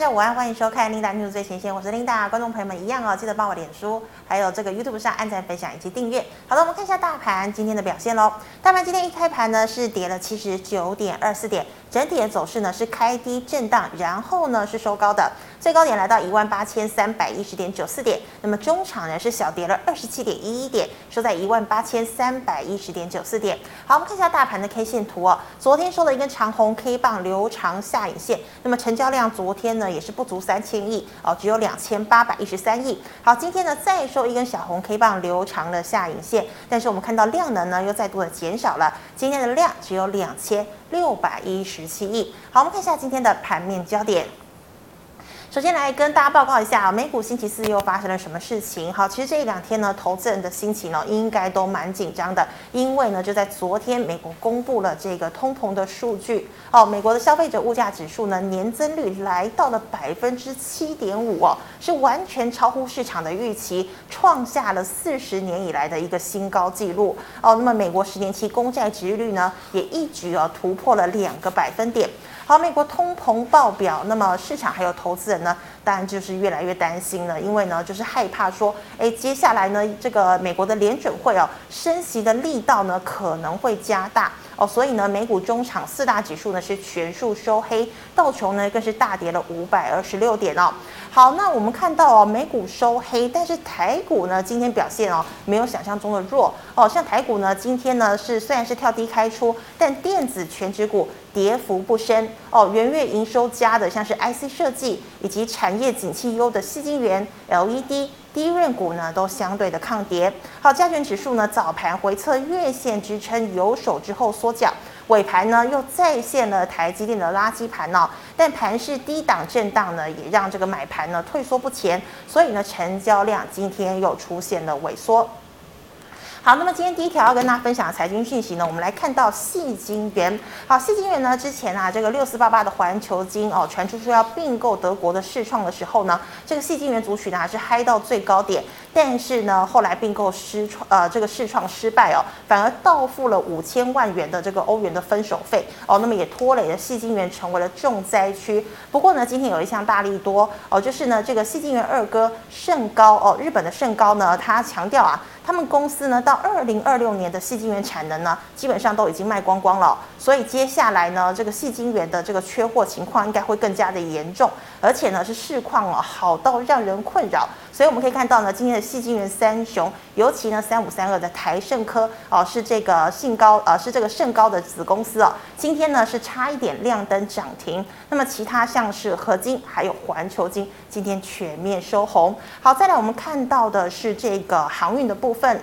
大家午安，欢迎收看 Linda News 最前线，我是 Linda。观众朋友们一样哦，记得帮我脸书，还有这个 YouTube 上按赞、分享以及订阅。好了，我们看一下大盘今天的表现喽。大盘今天一开盘呢是跌了七十九点二四点，整体的走势呢是开低震荡，然后呢是收高的，最高点来到一万八千三百一十点九四点。那么中场呢是小跌了二十七点一一点，收在一万八千三百一十点九四点。好，我们看一下大盘的 K 线图哦，昨天收了一根长红 K 棒留长下影线，那么成交量昨天呢也是不足三千亿哦，只有两千八百一十三亿。好，今天呢再收一根小红 K 棒留长了下影线，但是我们看到量能呢又再度的减少了，今天的量只有两千六百一十十七亿。好，我们看一下今天的盘面焦点。首先来跟大家报告一下啊，美股星期四又发生了什么事情？好，其实这一两天呢，投资人的心情呢，应该都蛮紧张的，因为呢，就在昨天，美国公布了这个通膨的数据哦，美国的消费者物价指数呢，年增率来到了百分之七点五哦，是完全超乎市场的预期，创下了四十年以来的一个新高纪录哦。那么，美国十年期公债殖利率呢，也一举啊突破了两个百分点。好，美国通膨爆表，那么市场还有投资人呢，当然就是越来越担心了，因为呢，就是害怕说，哎，接下来呢，这个美国的联准会哦，升息的力道呢可能会加大。哦，所以呢，美股中场四大指数呢是全数收黑，道琼呢更是大跌了五百二十六点哦。好，那我们看到哦，美股收黑，但是台股呢今天表现哦没有想象中的弱哦，像台股呢今天呢是虽然是跳低开出，但电子权值股跌幅不深哦，元月营收佳的像是 IC 设计以及产业景气优的矽晶圆、LED、低润股呢都相对的抗跌。好，加权指数呢早盘回测月线支撑有手之后缩脚。尾盘呢又再现了台积电的垃圾盘哦，但盘势低档震荡呢，也让这个买盘呢退缩不前，所以呢成交量今天又出现了萎缩。好，那么今天第一条要跟大家分享的财经讯息呢，我们来看到矽晶圆。好，矽晶圆呢，之前啊，这个六四八八的环球金哦，传出说要并购德国的世创的时候呢，这个矽晶圆族群呢是嗨到最高点，但是呢，后来并购失创呃这个世创失败哦，反而倒付了五千万元的这个欧元的分手费哦，那么也拖累了矽晶圆成为了重灾区。不过呢，今天有一项大利多哦，就是呢这个矽晶圆二哥盛高哦，日本的盛高呢，他强调啊。他们公司呢，到二零二六年的细晶圆产能呢，基本上都已经卖光光了，所以接下来呢，这个细晶圆的这个缺货情况应该会更加的严重，而且呢，是市况哦好到让人困扰。所以我们可以看到呢，今天的细晶圆三雄，尤其呢三五三二的台盛科哦，是这个信高呃是这个盛高的子公司哦，今天呢是差一点亮灯涨停。那么其他像是合晶还有环球晶，今天全面收红。好，再来我们看到的是这个航运的部部分。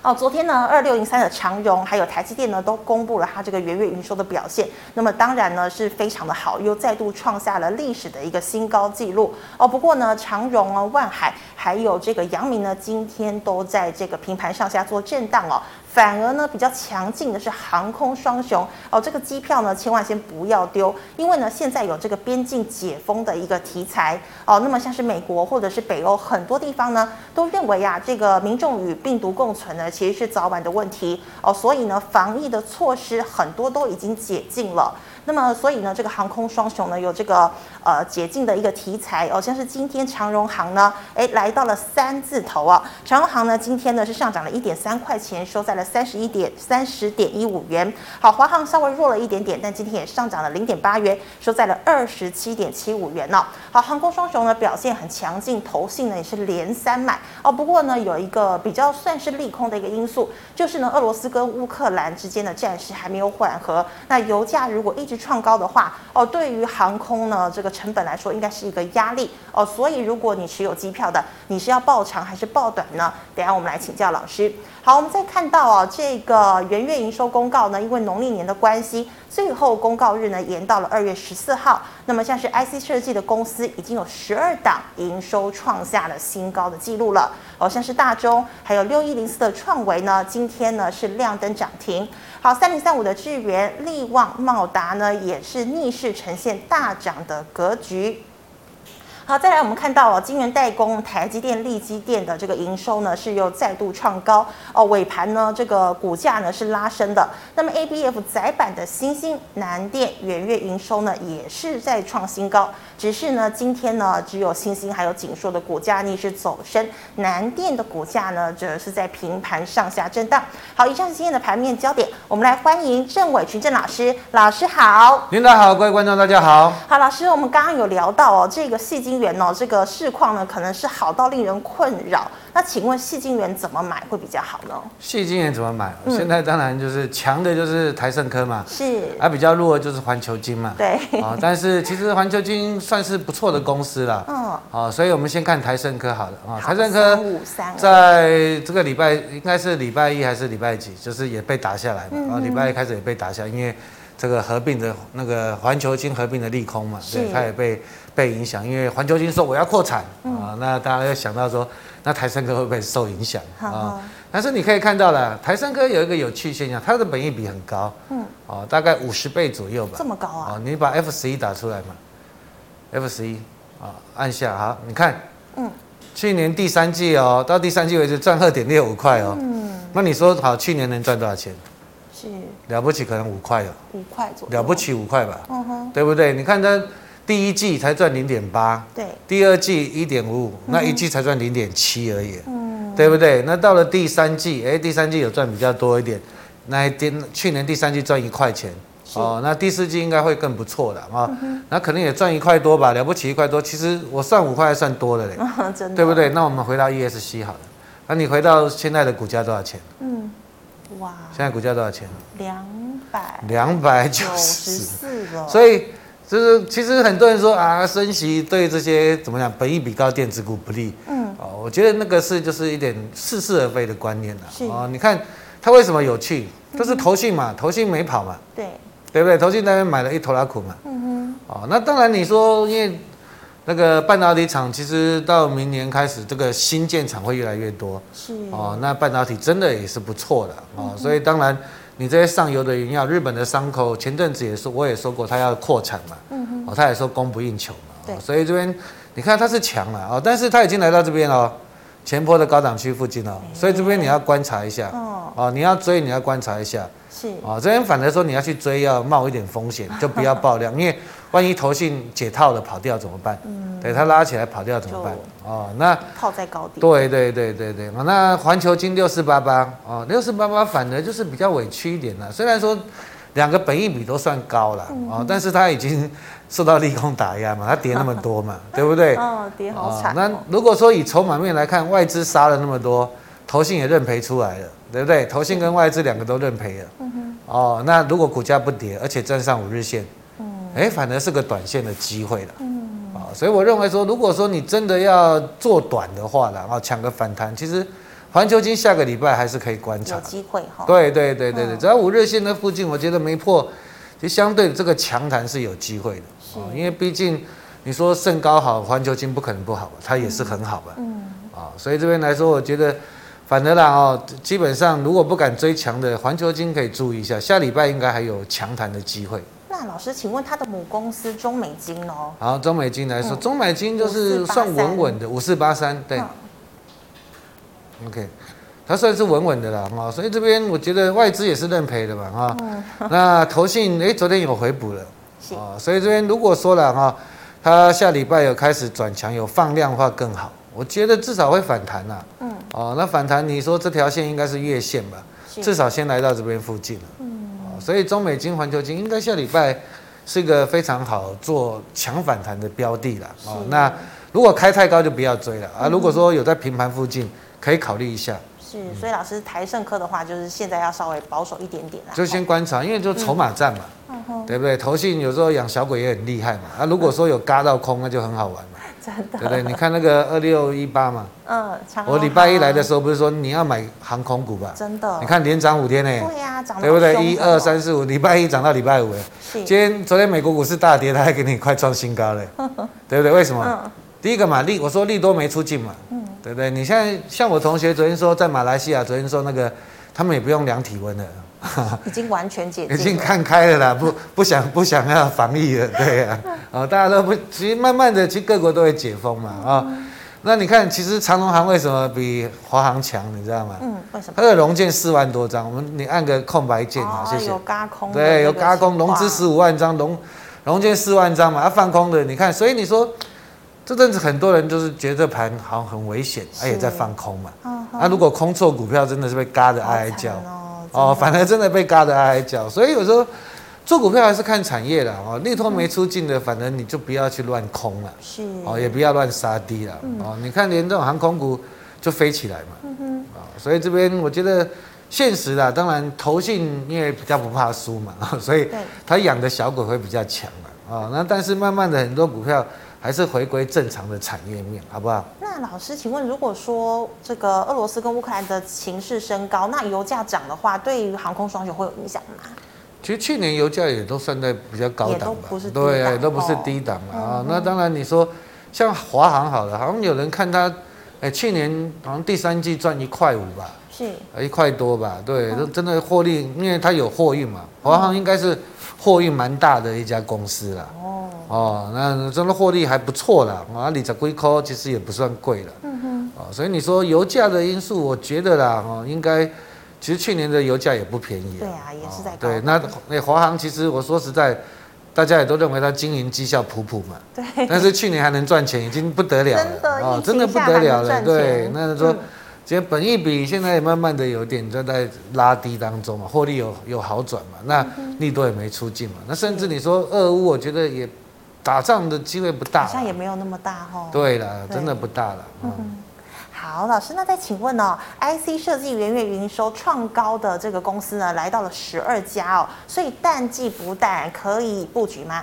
哦，昨天呢，二六零三的长荣还有台积电呢，都公布了它这个元月营收的表现。那么当然呢，是非常的好，又再度创下了历史的一个新高纪录。哦，不过呢，长荣啊、万海还有这个阳明呢，今天都在这个平盘上下做震荡哦。反而呢，比较强劲的是航空双雄哦，这个机票呢，千万先不要丢，因为呢，现在有这个边境解封的一个题材哦。那么像是美国或者是北欧很多地方呢，都认为啊，这个民众与病毒共存呢，其实是早晚的问题哦。所以呢，防疫的措施很多都已经解禁了。那么，所以呢，这个航空双雄呢，有这个呃解禁的一个题材哦，像是今天长荣航呢，哎，来到了三字头啊。长荣航呢，今天呢是上涨了一点三块钱，收在了三十一点三十点一五元。好，华航稍微弱了一点点，但今天也上涨了零点八元，收在了二十七点七五元呢。好，航空双雄呢表现很强劲，投信呢也是连三买哦。不过呢，有一个比较算是利空的一个因素，就是呢，俄罗斯跟乌克兰之间的战事还没有缓和，那油价如果一创高的话哦，对于航空呢这个成本来说应该是一个压力哦，所以如果你持有机票的，你是要报长还是报短呢？等下我们来请教老师。好，我们再看到啊，这个元月营收公告呢，因为农历年的关系，最后公告日呢延到了二月十四号。那么像是 IC 设计的公司，已经有十二档营收创下了新高的记录了。好，像是大中，还有六一零四的创维呢，今天呢是亮灯涨停。好，三零三五的智源、力旺、茂达呢，也是逆势呈现大涨的格局。好，再来我们看到哦，晶圆代工台积电、力积电的这个营收呢是又再度创高哦，尾盘呢这个股价呢是拉升的。那么 ABF 载板的新兴、南电、元月营收呢也是在创新高，只是呢今天呢只有新兴还有景硕的股价逆势走升，南电的股价呢则是在平盘上下震荡。好，以上是今天的盘面焦点，我们来欢迎郑伟群郑老师，老师好，领导好，各位观众大家好。好，老师，我们刚刚有聊到哦，这个矽晶圆哦，这个市况呢可能是好到令人困扰。那请问矽晶圆怎么买会比较好呢？矽晶圆怎么买？嗯、现在当然就是强的就是台盛科嘛，是，而、啊、比较弱的就是环球金嘛，对。啊，但是其实环球金算是不错的公司了，嗯，啊，所以我们先看台盛科好了啊，台盛科在这个礼拜应该是礼拜一还是礼拜几，就是也被打下来嘛，嗯、啊，礼拜一开始也被打下来，因为。这个合并的那个环球金合并的利空嘛，对，它也被被影响，因为环球金说我要扩产、嗯、啊，那大家要想到说，那台胜科会不会受影响？啊？好。但是你可以看到了，台胜科有一个有趣现象，它的本益比很高，嗯，哦，大概五十倍左右吧，这么高啊？你把 F 十一打出来嘛，F 十一啊，按下好，你看，嗯，去年第三季哦，到第三季为止赚二点六五块哦，嗯，那你说好，去年能赚多少钱？了不起，可能五块了，五块左右，了不起五块吧，嗯哼，对不对？你看它第一季才赚零点八，对，第二季一点五五，那一季才赚零点七而已，嗯，对不对？那到了第三季，哎，第三季有赚比较多一点，那一点去年第三季赚一块钱，哦，那第四季应该会更不错的啊，那可能也赚一块多吧，了不起一块多，其实我算五块还算多的嘞，真的，对不对？那我们回到 ESC 好了，那你回到现在的股价多少钱？嗯。哇！现在股价多少钱？两百两百九十四了。所以就是其实很多人说啊，升息对这些怎么讲，本益比高电子股不利。嗯。哦，我觉得那个是就是一点似是而非的观念了。是。哦，你看它为什么有趣？就是投信嘛，投信没跑嘛。对。对不对？投信那边买了一头拉库嘛。嗯哼。哦，那当然你说因为。那个半导体厂其实到明年开始，这个新建厂会越来越多。是哦，那半导体真的也是不错的哦。嗯、所以当然，你这些上游的原料，日本的伤口前阵子也说，我也说过，他要扩产嘛。嗯哼。哦，他也说供不应求嘛。对。所以这边你看它是强了哦，但是它已经来到这边了，前坡的高档区附近了。所以这边你要观察一下。哦。哦，你要追，你要观察一下。是。哦，这边反而说你要去追，要冒一点风险，就不要爆量，因为。万一投信解套了跑掉怎么办？嗯，对，它拉起来跑掉怎么办？哦，那套在高点。对对对对对，那环球金六四八八哦，六四八八反而就是比较委屈一点了。虽然说两个本益比都算高了哦，但是它已经受到利空打压嘛，它跌那么多嘛，对不对？哦，跌好惨。那如果说以筹码面来看，外资杀了那么多，投信也认赔出来了，对不对？投信跟外资两个都认赔了。嗯哼。哦，那如果股价不跌，而且站上五日线。哎，反而是个短线的机会了，嗯，啊，所以我认为说，如果说你真的要做短的话了，然后抢个反弹，其实环球金下个礼拜还是可以观察，有机会哈。对对对对对，只要五日线的附近，我觉得没破，就相对这个强弹是有机会的，是，因为毕竟你说盛高好，环球金不可能不好，它也是很好吧，嗯，啊，所以这边来说，我觉得反而啦哦，基本上如果不敢追强的环球金可以注意一下，下礼拜应该还有强弹的机会。那老师，请问他的母公司中美金哦？好，中美金来说，嗯、中美金就是算稳稳的，五四八三对。嗯、OK，它算是稳稳的啦啊，所以这边我觉得外资也是认赔的吧啊。嗯、那投信哎，昨天有回补了啊，所以这边如果说了哈，它下礼拜有开始转强，有放量的话更好，我觉得至少会反弹呐。嗯。哦，那反弹你说这条线应该是月线吧？至少先来到这边附近了。嗯。所以中美金、环球金应该下礼拜是一个非常好做强反弹的标的了哦。那如果开太高就不要追了啊。如果说有在平盘附近，可以考虑一下。是，所以老师台盛科的话，就是现在要稍微保守一点点啦。就先观察，因为就筹码战嘛，对不对？投信有时候养小鬼也很厉害嘛。啊，如果说有嘎到空，那就很好玩嘛。真的，对不对？你看那个二六一八嘛，嗯，我礼拜一来的时候不是说你要买航空股吧？真的，你看连涨五天呢。对呀，涨，对不对？一二三四五，礼拜一涨到礼拜五，今天昨天美国股市大跌，它还给你快创新高了，对不对？为什么？第一个嘛，利我说利多没出尽嘛，嗯，对不对？你现在像我同学昨天说在马来西亚，昨天说那个他们也不用量体温了，已经完全解禁，已经看开了啦，不不想不想要防疫了，对呀、啊，哦，大家都不，其实慢慢的，其实各国都会解封嘛，啊、哦，那你看，其实长隆行为什么比华航强，你知道吗？嗯，为什么？它的融券四万多张，我们你按个空白键啊，谢谢。有嘎空，对，有嘎空，融资十五万张，融融券四万张嘛，它放空的，你看，所以你说这阵子很多人就是觉得盘好像很危险，而也在放空嘛，啊，啊如果空错股票，真的是被嘎的哀哀叫。哦，反而真的被嘎的哀哀叫，所以有时候做股票还是看产业的哦。利多没出尽的，反正你就不要去乱空了，是哦，也不要乱杀低了哦。你看连这种航空股就飞起来嘛，啊，所以这边我觉得现实啦，当然投信因为比较不怕输嘛，所以他养的小鬼会比较强嘛，啊，那但是慢慢的很多股票。还是回归正常的产业面，好不好？那老师，请问，如果说这个俄罗斯跟乌克兰的情势升高，那油价涨的话，对于航空双雄会有影响吗？其实去年油价也都算在比较高档吧，都不是对，也都不是低档嘛。啊、哦。那当然，你说像华航好了，好像有人看它，哎，去年好像第三季赚一块五吧，是，一块多吧？对，都、嗯、真的获利，因为它有货运嘛。华航应该是货运蛮大的一家公司啦。哦。哦，那真的获利还不错啦，啊，你在龟壳其实也不算贵了，嗯哼，哦，所以你说油价的因素，我觉得啦，哦，应该，其实去年的油价也不便宜，对啊，也是在高，对，那那华航其实我说实在，大家也都认为它经营绩效普普嘛，对，但是去年还能赚钱，已经不得了了，哦，真的不得了了，对，那说。其实本益比现在也慢慢的有点在在拉低当中嘛，获利有有好转嘛，那利多也没出尽嘛，那甚至你说俄乌，我觉得也打仗的机会不大，好像也没有那么大哈。对了，真的不大了。嗯，好，老师，那再请问哦，IC 设计元月营收创高的这个公司呢，来到了十二家哦，所以淡季不淡，可以布局吗？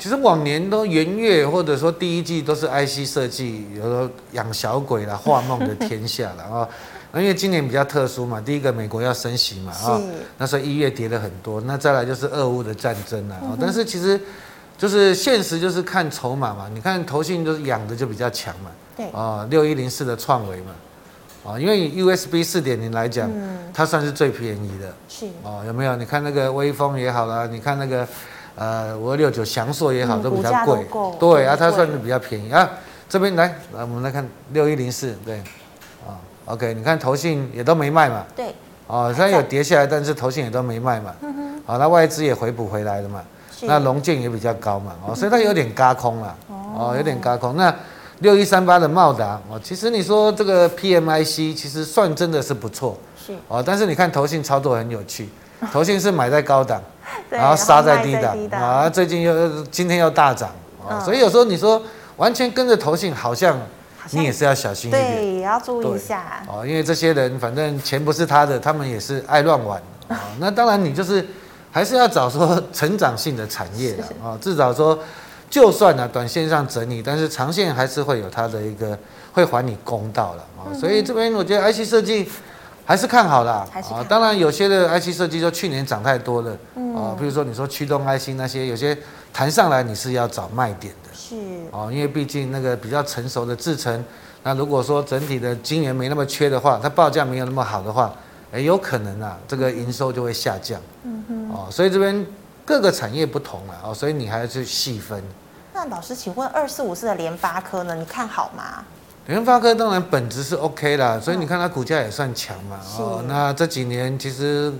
其实往年都元月或者说第一季都是 IC 设计，有时候养小鬼啦，画梦的天下了啊。那因为今年比较特殊嘛，第一个美国要升息嘛啊，那时候一月跌了很多。那再来就是俄乌的战争了啊。但是其实就是现实就是看筹码嘛，你看投信就是养的就比较强嘛。对。啊，六一零四的创维嘛。啊，因为 USB 四点零来讲，它算是最便宜的。是。啊，有没有？你看那个微风也好啦，你看那个。呃，五二六九祥硕也好，都比较贵，对啊，它算是比较便宜。啊。这边来，来，我们来看六一零四，对，啊，OK，你看投信也都没卖嘛，对，哦，虽然有跌下来，但是投信也都没卖嘛，好，那外资也回补回来了嘛，那龙建也比较高嘛，哦，所以它有点嘎空了，哦，有点嘎空。那六一三八的茂达，哦，其实你说这个 PMIC 其实算真的是不错，是，哦，但是你看投信操作很有趣，投信是买在高档。然后杀在低档啊，最近又今天又大涨啊，所以有时候你说完全跟着投信，好像你也是要小心一点，对，也要注意一下。哦，因为这些人反正钱不是他的，他们也是爱乱玩啊。那当然你就是还是要找说成长性的产业的啊，至少说就算呢短线上整理，但是长线还是会有它的一个会还你公道了啊。所以这边我觉得 IC 设计。还是看好啦，啊，当然有些的 IC 设计就去年涨太多了，啊，比如说你说驱动 IC 那些，有些弹上来你是要找卖点的，是，哦，因为毕竟那个比较成熟的制程，那如果说整体的晶圆没那么缺的话，它报价没有那么好的话，哎，有可能啊，这个营收就会下降，嗯哼，哦，所以这边各个产业不同了，哦，所以你还要去细分。那老师，请问二四五四的联发科呢？你看好吗？联发科当然本质是 OK 啦，所以你看它股价也算强嘛。哦，那这几年其实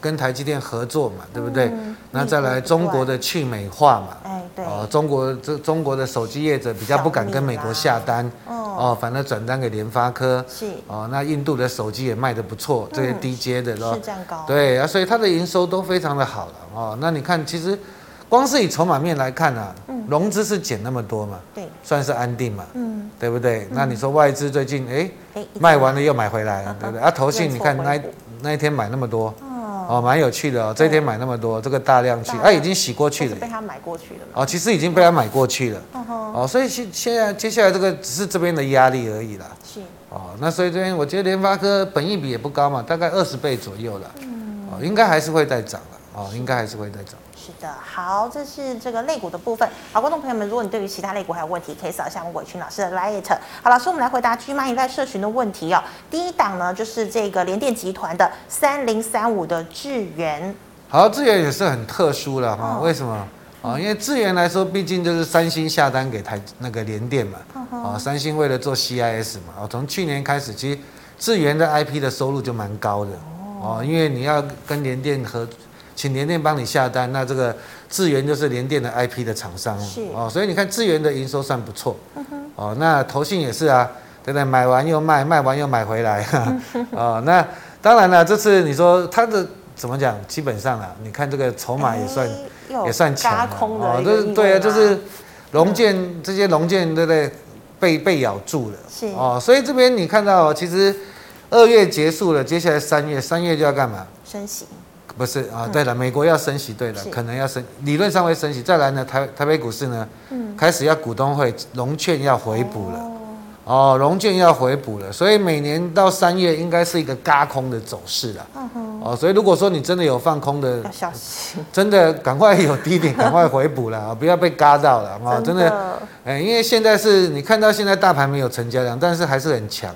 跟台积电合作嘛，对不对？那再来中国的去美化嘛。哎，对。哦，中国这中国的手机业者比较不敢跟美国下单。哦。反而转单给联发科。是。哦，那印度的手机也卖得不错，这些低阶的都。是这样高。对啊，所以它的营收都非常的好了。哦，那你看其实。光是以筹码面来看啊，融资是减那么多嘛，对，算是安定嘛，嗯，对不对？那你说外资最近哎，卖完了又买回来，对不对？啊，投信你看那那一天买那么多，哦，蛮有趣的哦，这一天买那么多，这个大量去，啊，已经洗过去了，被他买过去了，哦，其实已经被他买过去了，哦，所以现现在接下来这个只是这边的压力而已啦，是，哦，那所以这边我觉得联发科本益比也不高嘛，大概二十倍左右了，嗯，哦，应该还是会再涨了，哦，应该还是会再涨。是的，好，这是这个肋骨的部分。好，观众朋友们，如果你对于其他肋骨还有问题，可以扫一下我们伟群老师的 light。好，老师，我们来回答 GMoney 在社群的问题哦。第一档呢，就是这个联电集团的三零三五的智源。好，智源也是很特殊了哈，为什么？啊，因为智源来说，毕竟就是三星下单给台那个联电嘛。啊，三星为了做 CIS 嘛，啊，从去年开始，其实智源的 IP 的收入就蛮高的。哦，因为你要跟联电合，请联电帮你下单，那这个智源就是联电的 IP 的厂商。是。哦，所以你看智源的营收算不错。哦，那投信也是啊，对不对？买完又卖，卖完又买回来。哦，那当然了，这次你说它的怎么讲？基本上啊，你看这个筹码也算。也算强哦，就是对啊，就是龙建这些龙建对不对？被被咬住了，是哦，所以这边你看到，其实二月结束了，接下来三月，三月就要干嘛？升息？不是啊，对了，美国要升息，对了，可能要升，理论上会升息。再来呢，台台北股市呢，开始要股东会融券要回补了。哦，融券要回补了，所以每年到三月应该是一个嘎空的走势了。嗯。哦，所以如果说你真的有放空的，小心。真的赶快有低点，赶快回补了啊，不要被嘎到了啊！真的，哎，因为现在是你看到现在大盘没有成交量，但是还是很强。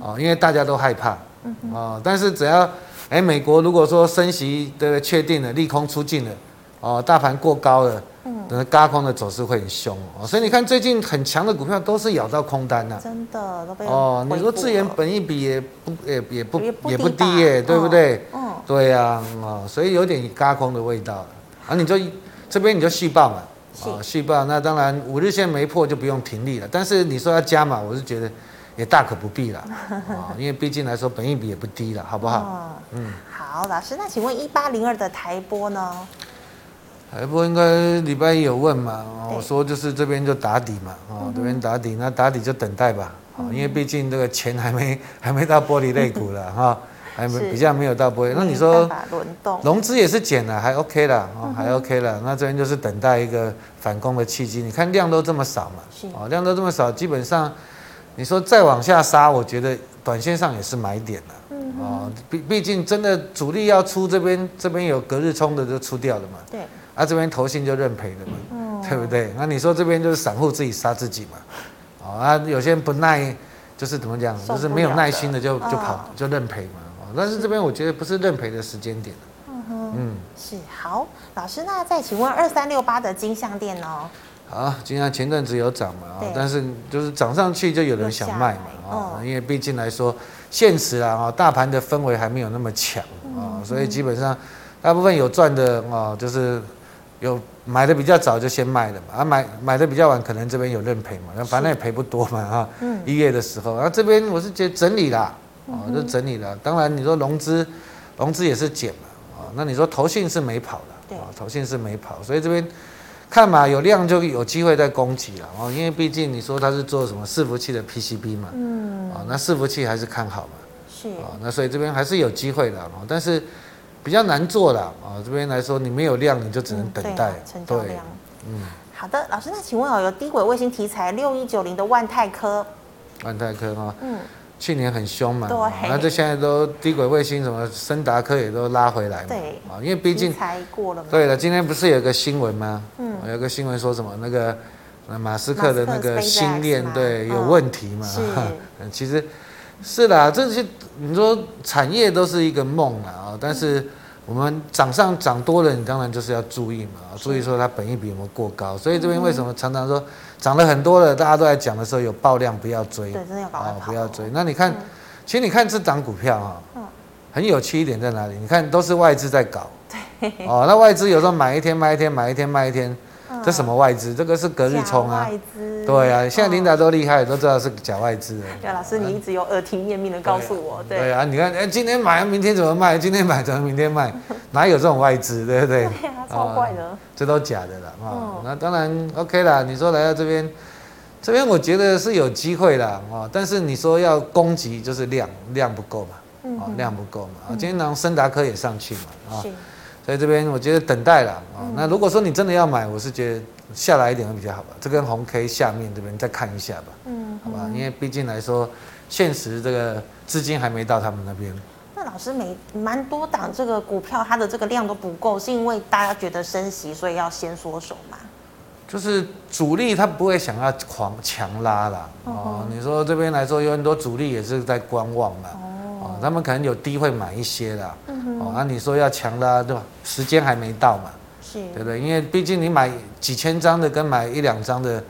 哦，因为大家都害怕。嗯。哦，但是只要哎，美国如果说升息的确定了，利空出尽了，哦，大盘过高了。等轧空的走势会很凶哦，所以你看最近很强的股票都是咬到空单呐，真的都被哦。你说智原本一比也不也也不也不低耶，对不对？嗯，对呀，哦，所以有点轧空的味道啊。你就这边你就续报嘛，哦，续报，那当然五日线没破就不用停利了。但是你说要加码，我是觉得也大可不必了啊，因为毕竟来说本益比也不低了，好不好？嗯，好，老师，那请问一八零二的台波呢？台波应该礼拜一有问嘛？我说就是这边就打底嘛，哦，这边打底，那打底就等待吧，因为毕竟这个钱还没还没到玻璃肋骨了 哈，还没比较没有到玻璃。那你说融资也是减了，还 OK 了，哦，还 OK 了。那这边就是等待一个反攻的契机。你看量都这么少嘛，哦，量都这么少，基本上你说再往下杀，我觉得短线上也是买点了，嗯哦，毕毕竟真的主力要出这边，这边有隔日冲的就出掉了嘛，对。啊，这边投信就认赔的嘛，嗯、对不对？那你说这边就是散户自己杀自己嘛？哦，啊，有些人不耐，就是怎么讲，就是没有耐心的就就跑就认赔嘛。哦，但是这边我觉得不是认赔的时间点。嗯哼，嗯，是好，老师，那再请问二三六八的金像电呢？好，金像前阵子有涨嘛？啊但是就是涨上去就有人想卖嘛？啊，因为毕竟来说现实啊，哦，大盘的氛围还没有那么强啊，所以基本上大部分有赚的啊，就是。有买的比较早就先卖了嘛，啊买买的比较晚可能这边有认赔嘛，那反正也赔不多嘛啊。嗯。一月的时候，然后这边我是觉得整理啦，啊，就整理了。当然你说融资，融资也是减嘛，啊，那你说投信是没跑的，啊，投信是没跑，所以这边看嘛有量就有机会再攻击了哦，因为毕竟你说它是做什么伺服器的 PCB 嘛，嗯，啊，那伺服器还是看好嘛，是，啊，那所以这边还是有机会的哦，但是。比较难做的啊，这边来说你没有量，你就只能等待。嗯、成交量。嗯，好的，老师，那请问哦，有低轨卫星题材六一九零的万泰科。万泰科哈，嗯，去年很凶嘛，对，那这现在都低轨卫星什么森达科也都拉回来嘛，对，啊，因为毕竟才过了嘛。对了，今天不是有个新闻吗？嗯，有个新闻说什么那个马斯克的那个星链对有问题嘛？是，其实。是啦，这些你说产业都是一个梦啊，但是我们涨上涨多了，你当然就是要注意嘛，注意说它本益比有没有过高。所以这边为什么常常说涨了很多了，大家都在讲的时候有爆量不要追，对，真的要搞不要追。那你看，其实你看这档股票啊，很有趣一点在哪里？你看都是外资在搞，对，哦，那外资有时候买一天卖一天，买一天卖一天。这什么外资？这个是隔日冲啊！外资对啊，现在琳达都厉害，都知道是假外资。对，老师你一直有耳提面命的告诉我。对啊，你看，哎，今天买，明天怎么卖？今天买怎么明天卖？哪有这种外资？对不对？对啊，超怪的。这都假的了啊！那当然 OK 啦。你说来到这边，这边我觉得是有机会啦啊。但是你说要攻击，就是量量不够嘛，啊，量不够嘛。啊，今天让森达科也上去嘛，啊。所以这边我觉得等待了啊。那如果说你真的要买，我是觉得下来一点会比较好吧。这根红 K 下面这边再看一下吧，嗯，好吧。因为毕竟来说，现实这个资金还没到他们那边。那老老师每蛮多档这个股票它的这个量都不够，是因为大家觉得升息，所以要先缩手嘛？就是主力他不会想要狂强拉啦。哦，你说这边来说有很多主力也是在观望嘛，哦，他们可能有低会买一些啦，哦，那你说要强拉对吧？时间还没到嘛，是，对不对？因为毕竟你买几千张的跟买一两张的，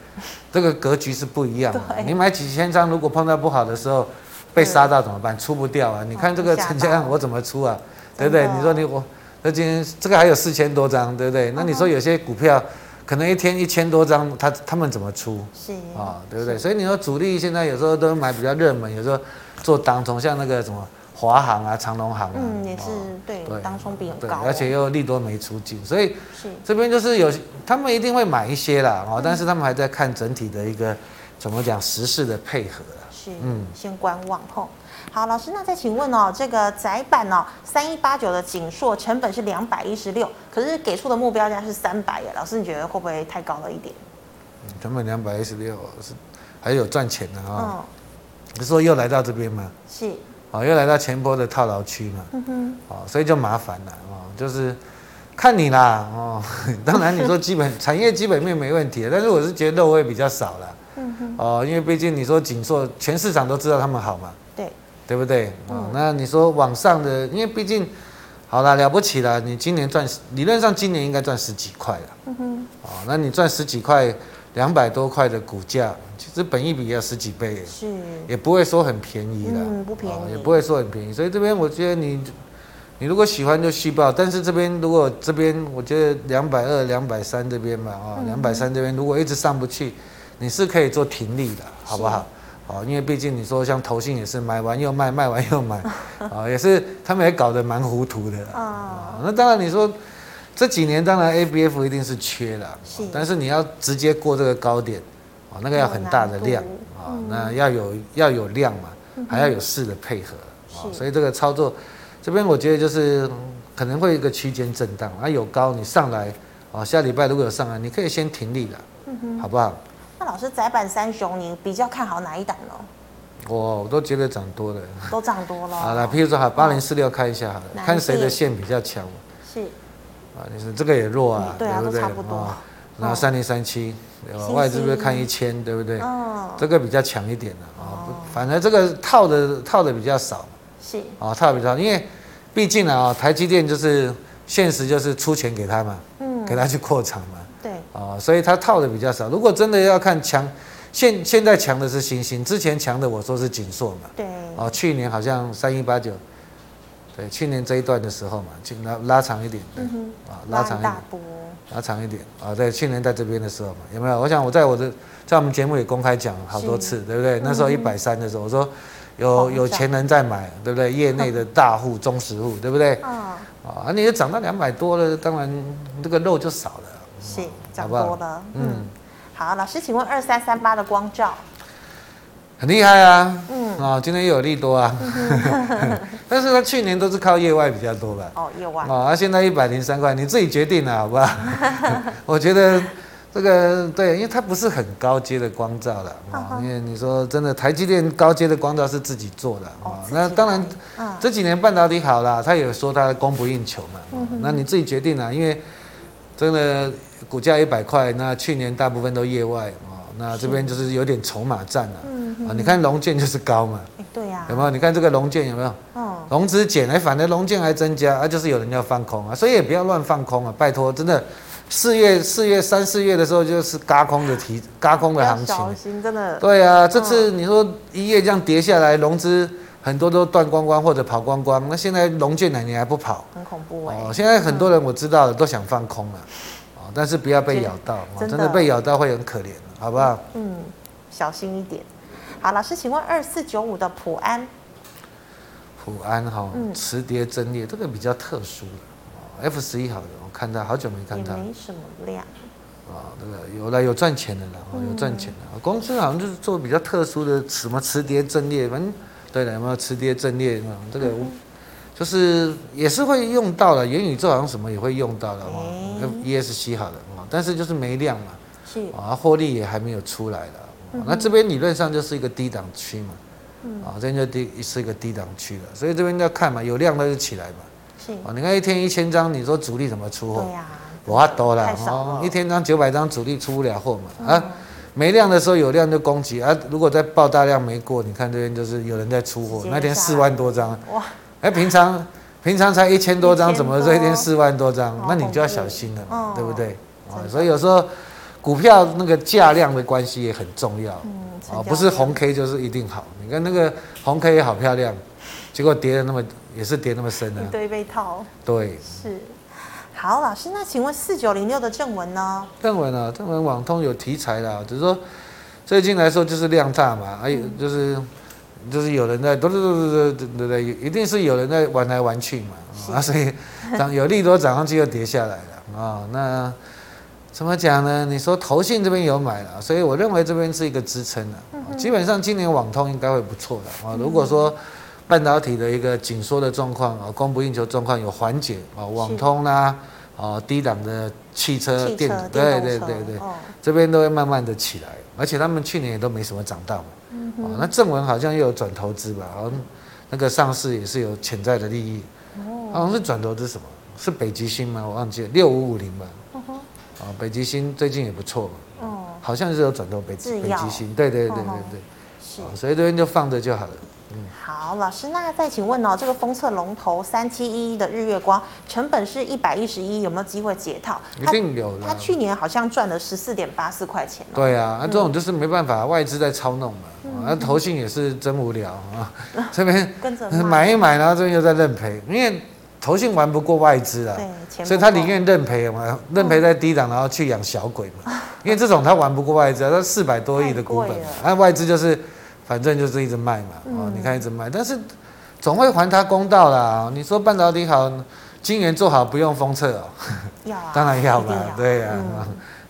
这个格局是不一样的。你买几千张，如果碰到不好的时候被杀到怎么办？出不掉啊！你看这个成交量我怎么出啊？对不对？你说你我那今天这个还有四千多张，对不对？那你说有些股票。可能一天一千多张，他他们怎么出？是啊、哦，对不对？所以你说主力现在有时候都买比较热门，有时候做当冲，像那个什么华航啊、长隆航啊，嗯，也是、哦、对，当冲比很高，而且又利多没出尽，所以是这边就是有他们一定会买一些啦，哦，但是他们还在看整体的一个怎么讲时事的配合。是，嗯，先观望后。好，老师，那再请问哦，这个窄板哦，三一八九的景硕成本是两百一十六，可是给出的目标价是三百耶，老师你觉得会不会太高了一点？成本两百一十六是还有赚钱的啊、哦？你、嗯、说又来到这边吗？是，哦，又来到前波的套牢区嘛？嗯哼，哦，所以就麻烦了哦，就是看你啦哦，当然你说基本产业基本面没问题，但是我是觉得肉会比较少了，哦，因为毕竟你说景硕，全市场都知道他们好嘛。对对不对？哦，那你说往上的，因为毕竟，好了，了不起了，你今年赚，理论上今年应该赚十几块了。嗯哼。哦，那你赚十几块，两百多块的股价，其实本一比也要十几倍，是，也不会说很便宜了。嗯，不便宜。也不会说很便宜，所以这边我觉得你，你如果喜欢就续报，但是这边如果这边我觉得两百二、两百三这边嘛，啊，两百三这边如果一直上不去，你是可以做停利的，好不好？哦，因为毕竟你说像投信也是买完又卖，卖完又买，啊，也是他们也搞得蛮糊涂的。啊。那当然你说这几年当然 ABF 一定是缺了，但是你要直接过这个高点，哦，那个要很大的量啊，那要有要有量嘛，还要有势的配合啊，所以这个操作这边我觉得就是可能会一个区间震荡啊，有高你上来啊，下礼拜如果有上来，你可以先停利了，好不好？那老师，窄板三雄，你比较看好哪一档呢？我我都觉得涨多了，都涨多了。好了，譬如说，好八零四六看一下好了，看谁的线比较强。是。啊，你说这个也弱啊，对不对？差不多。然后三零三七，外资是不是看一千，对不对？嗯。这个比较强一点的啊，反正这个套的套的比较少。是。啊，套的比较少，因为毕竟啊，台积电就是现实就是出钱给他嘛，嗯，给他去扩厂嘛。啊，所以它套的比较少。如果真的要看强，现现在强的是欣兴，之前强的我说是景硕嘛。对。哦，去年好像三一八九，对，去年这一段的时候嘛，去拉拉长一点，对，啊，拉长一点，拉长一点，啊，对，去年在这边的时候嘛，有没有？我想我在我的在我们节目也公开讲好多次，对不对？那时候一百三的时候，我说有有钱人在买，对不对？业内的大户、中实户，对不对？啊。啊，你也涨到两百多了，当然这个肉就少了。是涨多了，嗯，好，老师，请问二三三八的光照，很厉害啊，嗯，啊，今天又有利多啊，但是他去年都是靠业外比较多吧？哦，业外，啊，现在一百零三块，你自己决定了，好不好？我觉得这个对，因为它不是很高阶的光照了啊，因为你说真的，台积电高阶的光照是自己做的啊，那当然，这几年半导体好了，他有说他供不应求嘛，那你自己决定了，因为真的。股价一百块，那去年大部分都业外啊，那这边就是有点筹码战了。嗯啊，你看龙建就是高嘛。对呀。有没有？你看这个龙建有没有？哦。融资减，哎，反正龙建还增加，啊，就是有人要放空啊，所以也不要乱放空啊，拜托，真的，四月、四月、三四月的时候就是嘎空的提嘎空的行情。小心，真的。对啊，这次你说一夜这样跌下来，融资很多都断光光或者跑光光，那现在龙建呢，你还不跑？很恐怖哎。哦，现在很多人我知道的都想放空了。但是不要被咬到，真的，被咬到会很可怜，好不好？嗯，小心一点。好，老师，请问二四九五的普安，普安哈，磁碟阵列这个比较特殊的，F 十一好的，我看到好久没看到，没什么量。啊，这个有了有赚钱的了，有赚钱的。公司好像就是做比较特殊的什么磁碟阵列，反正对了，有没有磁碟阵列？这个。就是也是会用到的，元宇宙好像什么也会用到的哦。E S C 好的哦，但是就是没量嘛，是啊，获利也还没有出来的。那这边理论上就是一个低档区嘛，嗯，啊，这边就低是一个低档区了，所以这边要看嘛，有量那就起来嘛。是。啊，你看一天一千张，你说主力怎么出货？对呀。我多了哦，一天张九百张，主力出不了货嘛。啊，没量的时候有量就攻击啊，如果再爆大量没过，你看这边就是有人在出货，那天四万多张。哇。哎，平常平常才一千多张，怎么这一天四万多张？那你就要小心了，对不对？啊，所以有时候。股票那个价量的关系也很重要，啊，不是红 K 就是一定好。你看那个红 K 也好漂亮，结果跌的那么也是跌那么深的，一堆被套。对，是。好，老师，那请问四九零六的正文呢？正文啊，正文网通有题材的，只是说最近来说就是量大嘛，还有就是就是有人在，对对对对对对对，一定是有人在玩来玩去嘛，啊，所以涨有利多涨上去又跌下来了啊，那。怎么讲呢？你说投信这边有买了，所以我认为这边是一个支撑的。基本上今年网通应该会不错的啊。如果说半导体的一个紧缩的状况啊，供不应求状况有缓解啊，网通啦啊，低档的汽车电子，对对对对，这边都会慢慢的起来。而且他们去年也都没什么涨到嘛。那正文好像又有转投资吧？好像那个上市也是有潜在的利益。哦好像是转投资什么？是北极星吗？我忘记了，六五五零吧。啊，北极星最近也不错，哦，好像是有转投北北极星，对对对对对，是，所以这边就放着就好了。嗯，好，老师，那再请问哦，这个封测龙头三七一一的日月光，成本是一百一十一，有没有机会解套？一定有的。他去年好像赚了十四点八四块钱。对啊，那这种就是没办法，外资在操弄嘛，那投信也是真无聊啊，这边跟着买一买，然后这边又在认赔，因为。投信玩不过外资啊，所以他宁愿认赔嘛，认赔在低档，然后去养小鬼嘛。因为这种他玩不过外资，啊他四百多亿的股本，那外资就是反正就是一直卖嘛。哦，你看一直卖，但是总会还他公道啦。你说半导体好，晶圆做好不用封测哦？要啊，当然要嘛，对呀。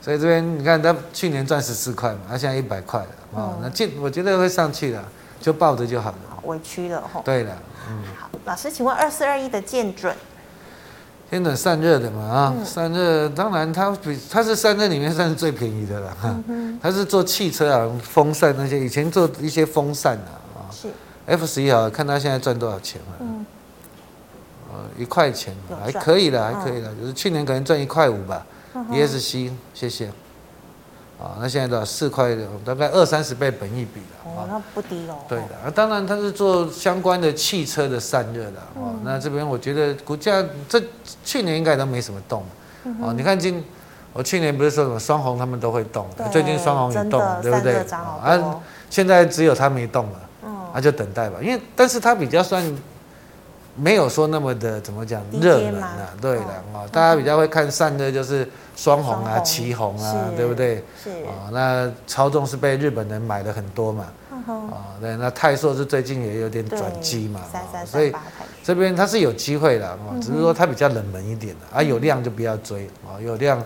所以这边你看他去年赚十四块嘛，他现在一百块了哦，那进我觉得会上去的，就抱着就好了。委屈了吼。对了。嗯，好，老师，请问二四二一的见准，建准散热的嘛啊，嗯、散热当然它比它是散热里面算是最便宜的了哈，它是做汽车啊风扇那些，以前做一些风扇啊啊，是。F 十一啊，看它现在赚多少钱了，嗯，呃一块钱还可以了，还可以了，就是去年可能赚一块五吧，ESC，谢谢。啊，那现在的四块，大概二三十倍本益比了。哦，那不低哦。对的，啊，当然它是做相关的汽车的散热的。哦，那这边我觉得股价这去年应该都没什么动。哦，你看今我去年不是说什么双红他们都会动，最近双红也动，对不对？啊，现在只有它没动了。那就等待吧，因为但是它比较算。没有说那么的怎么讲热门啊，对的啊，大家比较会看散热就是双红啊、奇红啊，对不对？是啊，那超重是被日本人买的很多嘛，啊，对，那泰硕是最近也有点转机嘛，所以这边它是有机会的啊，只是说它比较冷门一点的啊，有量就不要追啊，有量，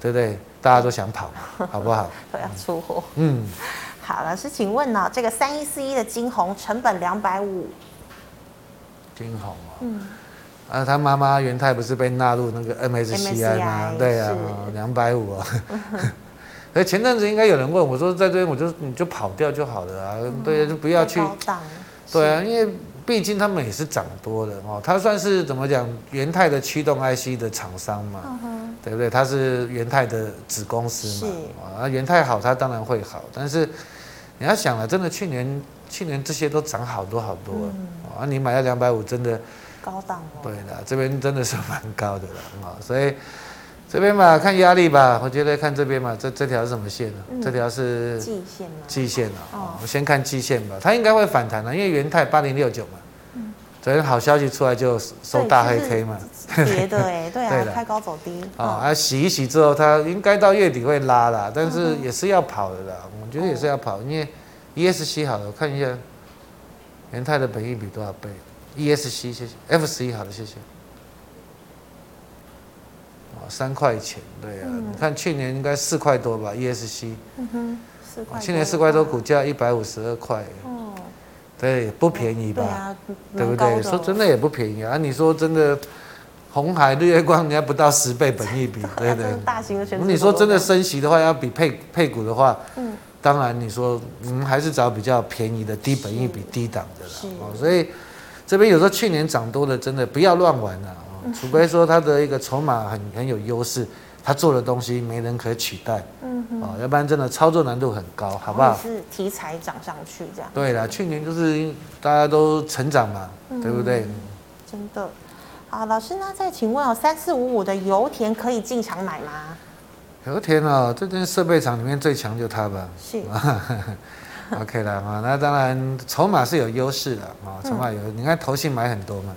对不对？大家都想跑，好不好？都要出货。嗯，好，老师，请问呢，这个三一四一的金红成本两百五。挺好嘛，嗯，啊，他妈妈元泰不是被纳入那个 MSCI 吗？对啊，两百五啊。所以，前阵子应该有人问我说，在这边我就你就跑掉就好了啊，对，就不要去。对啊，因为毕竟他们也是涨多的哦，他算是怎么讲元泰的驱动 IC 的厂商嘛，对不对？他是元泰的子公司嘛，啊，元泰好，他当然会好，但是你要想了，真的去年。去年这些都涨好多好多，啊，你买了两百五，真的高档哦。对的，这边真的是蛮高的了啊，所以这边嘛，看压力吧，我觉得看这边嘛，这这条是什么线呢？这条是季线吗？季线啊，我先看季线吧，它应该会反弹的，因为元泰八零六九嘛，昨天好消息出来就收大黑 K 嘛，跌的哎，对啊，开高走低啊，洗一洗之后，它应该到月底会拉啦，但是也是要跑的啦，我觉得也是要跑，因为。ESC 好了，我看一下，元泰的本益比多少倍？ESC 谢谢，F 十一好了谢谢。哦，三块钱，对、啊，嗯、你看去年应该四块多吧？ESC，嗯哼，四块。去年四块多，股价一百五十二块。哦。对，不便宜吧？对啊，对不对？说真的也不便宜啊！你说真的，红海日月光，人家不到十倍本益比，对不对？大型的选。你说真的升息的话，要比配配股的话，嗯。当然你说嗯还是找比较便宜的低本益比低档的啦。哦，所以这边有时候去年涨多了真的不要乱玩了啊，除非说它的一个筹码很很有优势。他做的东西没人可取代，嗯哼，哦，要不然真的操作难度很高，好不好？是题材涨上去这样。对了，去年就是大家都成长嘛，嗯、对不对？真的。好，老师那？再请问哦，三四五五的油田可以进场买吗？油田哦，这间设备厂里面最强就它吧。是。OK 了啊，那当然筹码是有优势的啊，筹码有，嗯、你看投信买很多嘛，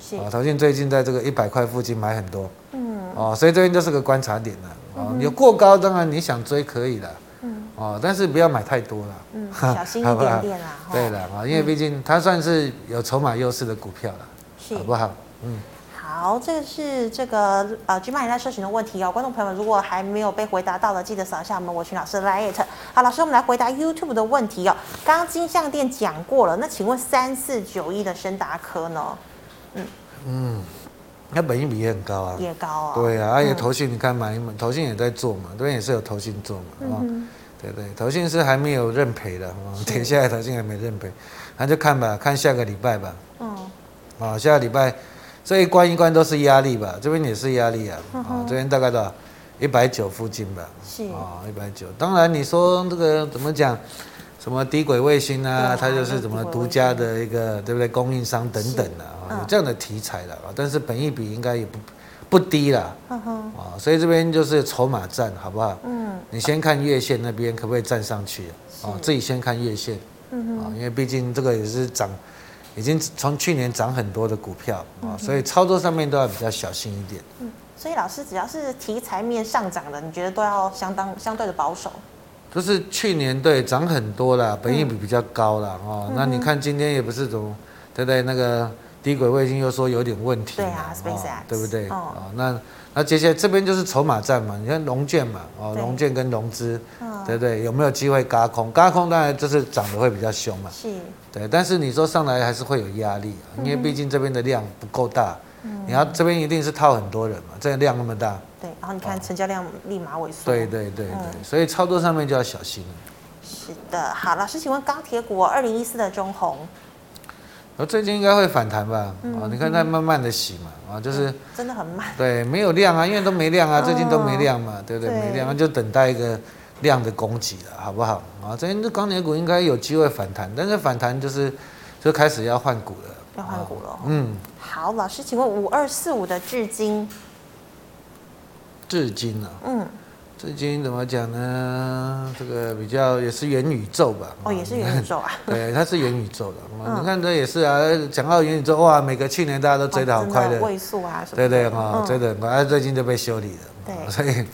是。投信最近在这个一百块附近买很多。嗯哦，所以这边就是个观察点了。哦，你有过高，当然你想追可以了。嗯。哦，但是不要买太多了。嗯，小心一点点啦。对了啊，因为毕竟它算是有筹码优势的股票了，是好不好？嗯。好，这个是这个呃，GMoney 在社群的问题哦。观众朋友们，如果还没有被回答到的，记得扫一下我们我群老师的 LINE。好，老师，我们来回答 YouTube 的问题哦。刚刚金项店讲过了，那请问三四九一的深达科呢？嗯。嗯。它本益比也很高啊，也高啊。对啊，而且投信你看嘛，投信也在做嘛，这边也是有投信做嘛，啊、嗯，对对，投信是还没有认赔的，跌下来投信还没认赔，那就看吧，看下个礼拜吧。嗯。啊，下个礼拜这一关一关都是压力吧，这边也是压力啊，啊、嗯，这边大概多少？一百九附近吧。是。啊，一百九。当然你说这个怎么讲？什么低轨卫星啊，啊它就是什么独家的一个，对不对？供应商等等的啊，有这样的题材了啊。但是本益比应该也不不低啦，啊，所以这边就是筹码战，好不好？嗯，你先看月线那边可不可以站上去啊？自己先看月线，啊，因为毕竟这个也是涨，已经从去年涨很多的股票啊，所以操作上面都要比较小心一点。嗯，所以老师只要是题材面上涨的，你觉得都要相当相对的保守。就是去年对涨很多了，本益比比较高了。哦、嗯。那你看今天也不是怎么，对不对？那个低轨卫星又说有点问题，对啊，SpaceX，对不对？哦，那那接下来这边就是筹码战嘛，你看龙券嘛，哦，龙券跟融资，对不对？有没有机会嘎空？嘎空当然就是涨得会比较凶嘛，是，对。但是你说上来还是会有压力，因为毕竟这边的量不够大。你要这边一定是套很多人嘛，这个量那么大。对，然后你看成交量立马萎缩。对对对对，所以操作上面就要小心。是的，好，老师，请问钢铁股二零一四的中鸿，我最近应该会反弹吧？啊，你看它慢慢的洗嘛，啊，就是真的很慢。对，没有量啊，因为都没量啊，最近都没量嘛，对不对？没量，就等待一个量的供给了，好不好？啊，最近这钢铁股应该有机会反弹，但是反弹就是就开始要换股了。要换股了。嗯。好，老师，请问五二四五的至今，至今啊，嗯，智晶怎么讲呢？这个比较也是元宇宙吧？哦，也是元宇宙啊？对，它是元宇宙的。嗯、你看这也是啊，讲到元宇宙，哇，每个去年大家都追得好快的，位数啊什么？对对哈，追得很快，啊，最近就被修理了。对，所以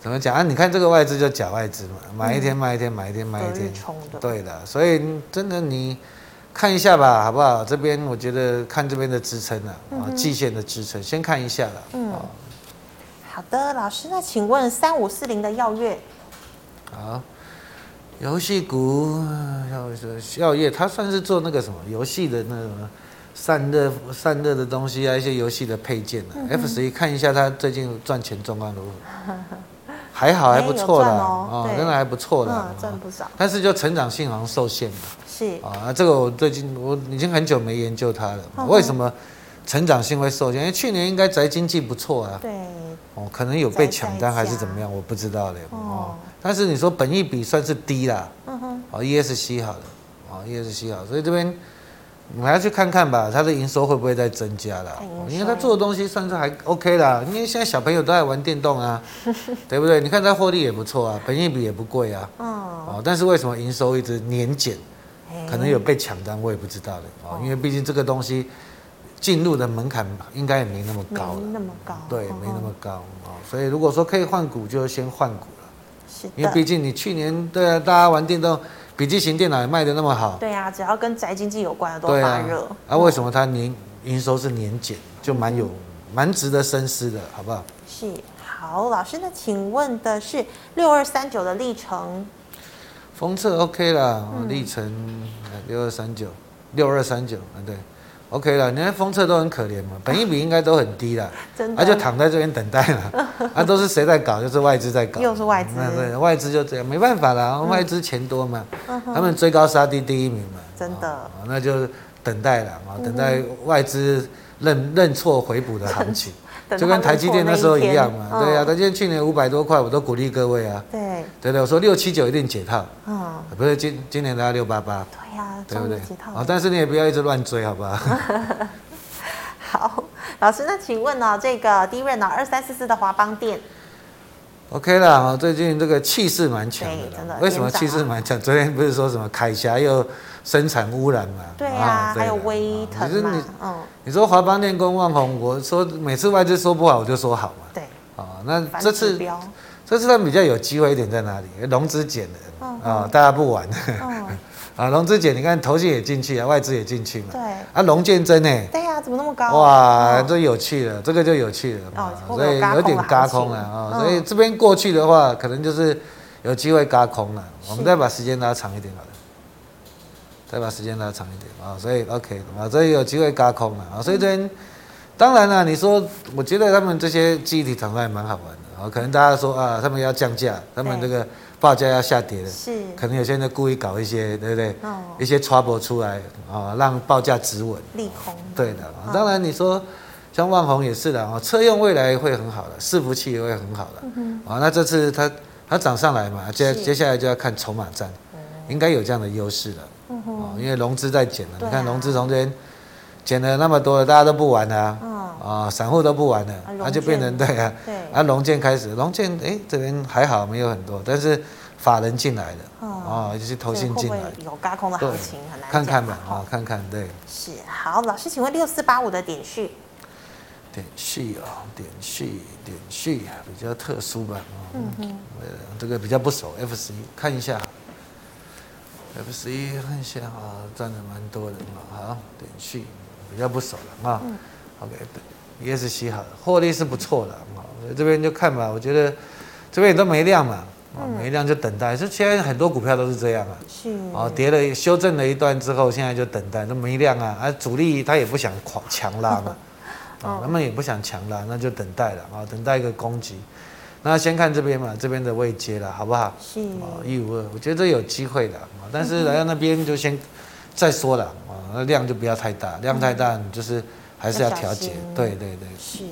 怎么讲啊？你看这个外资就假外资嘛，买一天卖一天，买一天卖一天，的对的。所以真的你。看一下吧，好不好？这边我觉得看这边的支撑啊啊，季线的支撑，先看一下了。嗯，好的，老师，那请问三五四零的耀月，好，游戏股耀耀月，它算是做那个什么游戏的那种散热散热的东西啊，一些游戏的配件的。F 十一看一下它最近赚钱状况如何？还好，还不错的哦，真的还不错的，赚不少。但是就成长性好像受限嘛。是啊，这个我最近我已经很久没研究它了。为什么成长性会受限？因为去年应该宅经济不错啊。对。哦，可能有被抢单还是怎么样，我不知道嘞。哦。但是你说本益比算是低啦。嗯哼。哦，ESC 好了。哦，ESC 好，所以这边你还要去看看吧，它的营收会不会再增加了？因为它做的东西算是还 OK 啦。因为现在小朋友都爱玩电动啊，对不对？你看它获利也不错啊，本益比也不贵啊。哦。但是为什么营收一直年减？可能有被抢单，我也不知道的哦，因为毕竟这个东西进入的门槛应该也没那么高，没那么高，对，没那么高哦。所以如果说可以换股，就先换股了。是，因为毕竟你去年对啊，大家玩电动，笔记型电脑也卖的那么好，对啊，只要跟宅经济有关的都发热。啊，为什么它年营收是年减，就蛮有蛮值得深思的，好不好？是，好，老师，那请问的是六二三九的历程。封测 OK 啦，历程六二三九，六二三九啊，对，OK 了，你看封测都很可怜嘛，本益比应该都很低了，真的，他、啊、就躺在这边等待了，啊，都是谁在搞？就是外资在搞，又是外资，对，外资就这样，没办法了，嗯、外资钱多嘛，嗯、他们追高杀低第一名嘛，真的，哦、那就等待了啊，等待外资认认错回补的行情。就跟台积电那时候一样嘛，嗯、对呀、啊，台积电去年五百多块，我都鼓励各位啊，对，对对，我说六七九一定解套，嗯，不是今今年大概六八八，对对不对？啊，但是你也不要一直乱追，好不好？好，老师，那请问呢、哦，这个第一任呢，二三四四的华邦店，OK 了，最近这个气势蛮强的，真的，为什么气势蛮强？昨天不是说什么凯霞又？生产污染嘛，对啊，还有威腾嘛，嗯，你说华邦电跟旺宏，我说每次外资说不好，我就说好嘛，对，啊，那这次这次他们比较有机会一点在哪里？融资减了，啊，大家不玩，啊，龙之姐，你看投信也进去啊，外资也进去嘛，对，啊，龙建真呢？对呀，怎么那么高？哇，这有趣了，这个就有趣了，哦，所以有点嘎空了啊，所以这边过去的话，可能就是有机会嘎空了，我们再把时间拉长一点好了。再把时间拉长一点啊，所以 OK 啊，所以有机会嘎空了啊，所以这边当然了，你说我觉得他们这些记忆体厂商也蛮好玩的啊，可能大家说啊，他们要降价，他们这个报价要下跌的，是，可能有些人故意搞一些，对不对？哦，一些 trouble 出来啊，让报价止稳，利空，对的。当然你说像万宏也是的啊，车用未来会很好的，伺服器也会很好的，嗯哼，啊，那这次它它涨上来嘛，接接下来就要看筹码战，应该有这样的优势了。哦，因为融资在减了，你看融资从这边减了那么多了，大家都不玩了啊，啊，散户都不玩了，那就变成对啊，对。啊，龙建开始，龙建哎这边还好没有很多，但是法人进来的哦，就是投信进来，有轧空的行情很难看看吧，啊，看看对。是好，老师，请问六四八五的点序，点序啊，点序点序比较特殊吧，嗯哼，这个比较不熟，F 十一看一下。F 十一看一下啊，赚的蛮多的嘛，好，点序比较不熟了啊。嗯、OK，对，ESC 好，获利是不错的啊。这边就看吧，我觉得这边也都没量嘛，啊，没量就等待。就现在很多股票都是这样啊，是啊，跌了修正了一段之后，现在就等待，都没量啊，啊，主力他也不想狂强拉嘛，啊，他们也不想强拉，那就等待了啊，等待一个攻击。那先看这边嘛，这边的位阶了，好不好？是啊，一五二，我觉得这有机会的啊，但是来到那边就先再说了啊，那量就不要太大，量太大你就是还是要调节。对对对。是，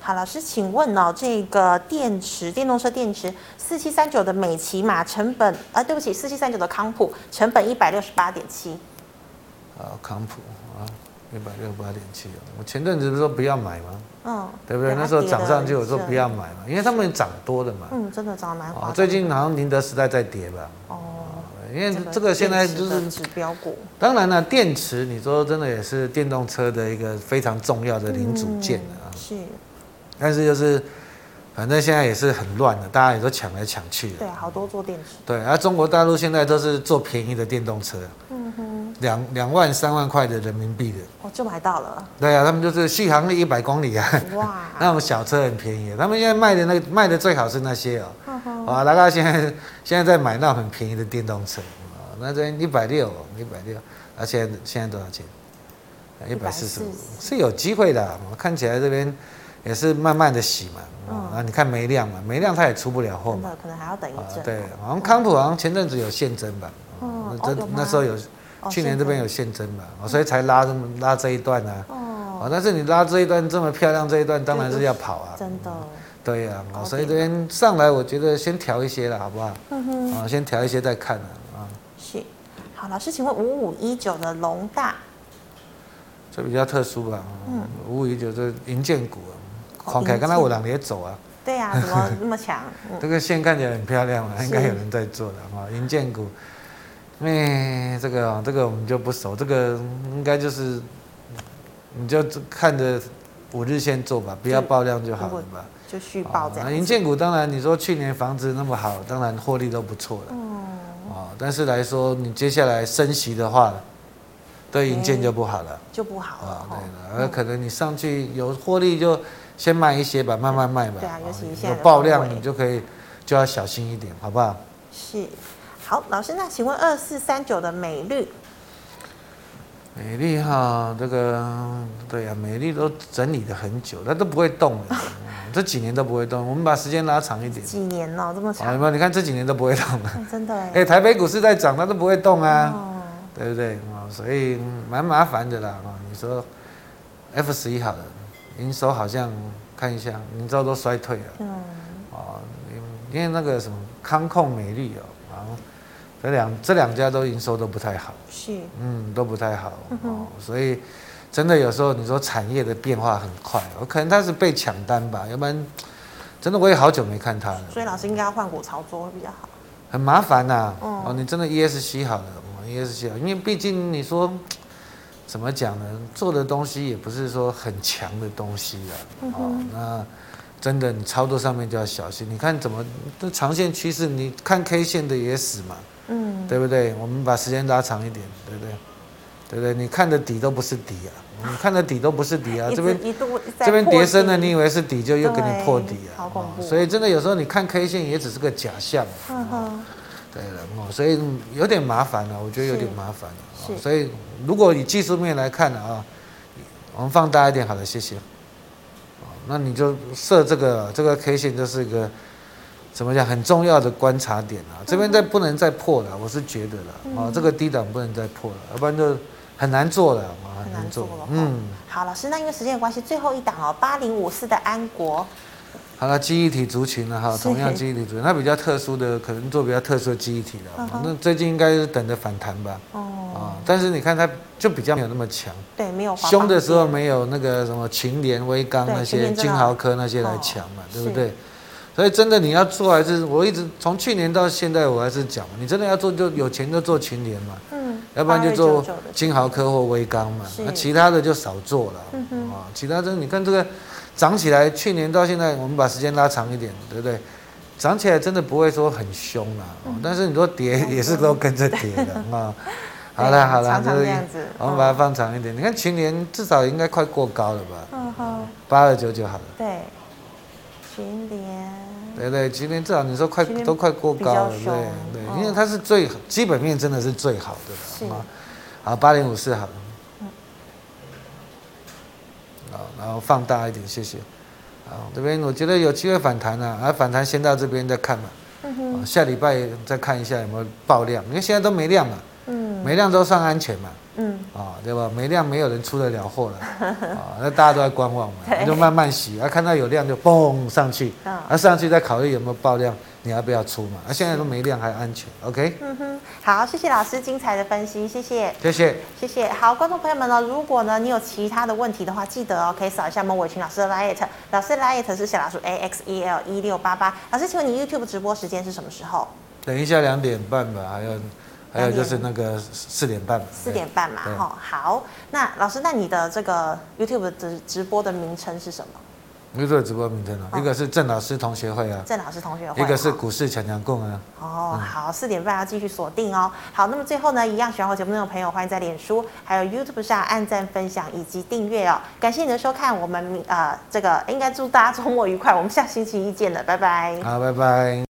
好，老师，请问哦，这个电池，电动车电池，四七三九的美骑马成本啊，对不起，四七三九的康普成本一百六十八点七。啊，康普啊。一百六十八点七，我前阵子不是说不要买吗？嗯，对不对？那时候涨上去，我说不要买嘛，因为他们涨多的嘛。嗯，真的涨蛮好。最近好像宁德时代在跌吧？哦，因为这个现在就是指标股。当然了，电池你说真的也是电动车的一个非常重要的零组件啊。是。但是就是，反正现在也是很乱的，大家也都抢来抢去的。对，好多做电池。对，而中国大陆现在都是做便宜的电动车。嗯哼。两两万三万块的人民币的，哦，就买到了。对啊，他们就是续航力一百公里啊，哇，那种小车很便宜。他们现在卖的那卖的最好是那些哦，啊呵，大家现在现在在买那很便宜的电动车。啊，那这一百六，一百六，而且现在多少钱？一百四十五，是有机会的。我看起来这边也是慢慢的洗嘛，啊，你看没量嘛，没量它也出不了货嘛，可能还要等一阵。对，好像康普好像前阵子有现增吧，哦，这那时候有。去年这边有现增嘛，哦，所以才拉这么拉这一段啊。哦。但是你拉这一段这么漂亮，这一段当然是要跑啊。真的。对呀，啊，所以这边上来，我觉得先调一些了，好不好？嗯哼。啊，先调一些再看啊。是。好，老师，请问五五一九的龙大。这比较特殊吧？嗯。五五一九这银建股，狂凯刚才我两年走啊。对呀，怎么那么强？这个线看起来很漂亮啊，应该有人在做的啊，银建股。哎，这个这个我们就不熟，这个应该就是，你就看着五日线做吧，不要爆量就好了吧。就续报这样。营建股当然你说去年房子那么好，当然获利都不错了。哦。但是来说你接下来升息的话，对银建就不好了。就不好了。对的，而可能你上去有获利就先卖一些吧，慢慢卖吧。对啊，尤其现在有爆量你就可以就要小心一点，好不好？是。好，老师，那请问二四三九的美绿，美丽哈，这个对呀、啊，美丽都整理了很久，它都不会动的，这几年都不会动。我们把时间拉长一点。几年哦，这么长？有没有？你看这几年都不会动了。真的哎。哎，台北股市在涨，它都不会动啊，哦、对不对啊？所以蛮麻烦的啦啊。你说 F 十一好了，营收好像看一下，营收都衰退了。嗯。哦，因为那个什么康控美丽哦。这两这两家都营收都不太好，是，嗯，都不太好，嗯、哦，所以真的有时候你说产业的变化很快，我可能他是被抢单吧，要不然真的我也好久没看他了。所以老师应该要换股操作会比较好。很麻烦呐、啊，嗯、哦，你真的 ESC 好了，ESC 好，因为毕竟你说怎么讲呢，做的东西也不是说很强的东西啊，嗯、哦，那。真的，你操作上面就要小心。你看怎么这长线趋势，你看 K 线的也死嘛，嗯，对不对？我们把时间拉长一点，对不对？对不对？你看的底都不是底啊，你看的底都不是底啊。这边这边叠深了，你以为是底，就又给你破底啊。好恐怖。所以真的有时候你看 K 线也只是个假象。嗯哼。对了哦，所以有点麻烦了，我觉得有点麻烦了。是。所以如果以技术面来看啊，我们放大一点，好了，谢谢。那你就设这个这个 K 线就是一个怎么讲很重要的观察点啊，这边再不能再破了，我是觉得了啊，这个低档不能再破了，要不然就很难做了啊，很难做了。嗯，好，老师，那因为时间的关系，最后一档哦，八零五四的安国。好了，记忆体族群了哈，同样记忆体族群，它比较特殊的，可能做比较特殊的记忆体了。那最近应该是等着反弹吧。哦。啊，但是你看它就比较没有那么强。对，没有。凶的时候没有那个什么群联、威刚那些、金豪科那些来强嘛，对不对？所以真的你要做还是我一直从去年到现在我还是讲，你真的要做就有钱就做群联嘛。嗯。要不然就做金豪科或威刚嘛，那其他的就少做了。嗯哼。啊，其他的你看这个。涨起来，去年到现在，我们把时间拉长一点，对不对？涨起来真的不会说很凶啊，嗯、但是你说跌 也是都跟着跌的啊。好了好了，就是我们把它放长一点。嗯、你看去年至少应该快过高了吧？嗯哼，八二九九好了。对，群联。对对，今天至少你说快都快过高了，对对，因为它是最基本面真的是最好的了啊。好，八零五四好了。然后放大一点，谢谢。好，这边我觉得有机会反弹啊，啊，反弹先到这边再看嘛。嗯哼。下礼拜再看一下有没有爆量，因为现在都没量嘛。嗯。没量都算安全嘛。嗯。啊，对吧？没量没有人出得了货了。啊，那大家都在观望嘛，你就慢慢洗，啊，看到有量就嘣上去，啊，上去再考虑有没有爆量。你要不要出嘛？啊，现在都没量还安全，OK？嗯哼，好，谢谢老师精彩的分析，谢谢，谢谢，谢谢。好，观众朋友们呢，如果呢你有其他的问题的话，记得哦，可以扫一下孟伟群老师的 LINE，老师的 LINE 是小老鼠 A X E L 一六八八。老师，请问你 YouTube 直播时间是什么时候？等一下两点半吧，还有还有就是那个四点半。四点半嘛，哈，好。那老师，那你的这个 YouTube 直直播的名称是什么？没做直播名称了，一个是郑老师同学会啊，郑老师同学会，一个是股市强强共啊。哦，好，四点半要继续锁定哦。好，那么最后呢，一样喜欢我节目内容的朋友，欢迎在脸书还有 YouTube 上按赞、分享以及订阅哦。感谢你的收看，我们呃这个应该祝大家周末愉快，我们下星期一见了，拜拜。好，拜拜。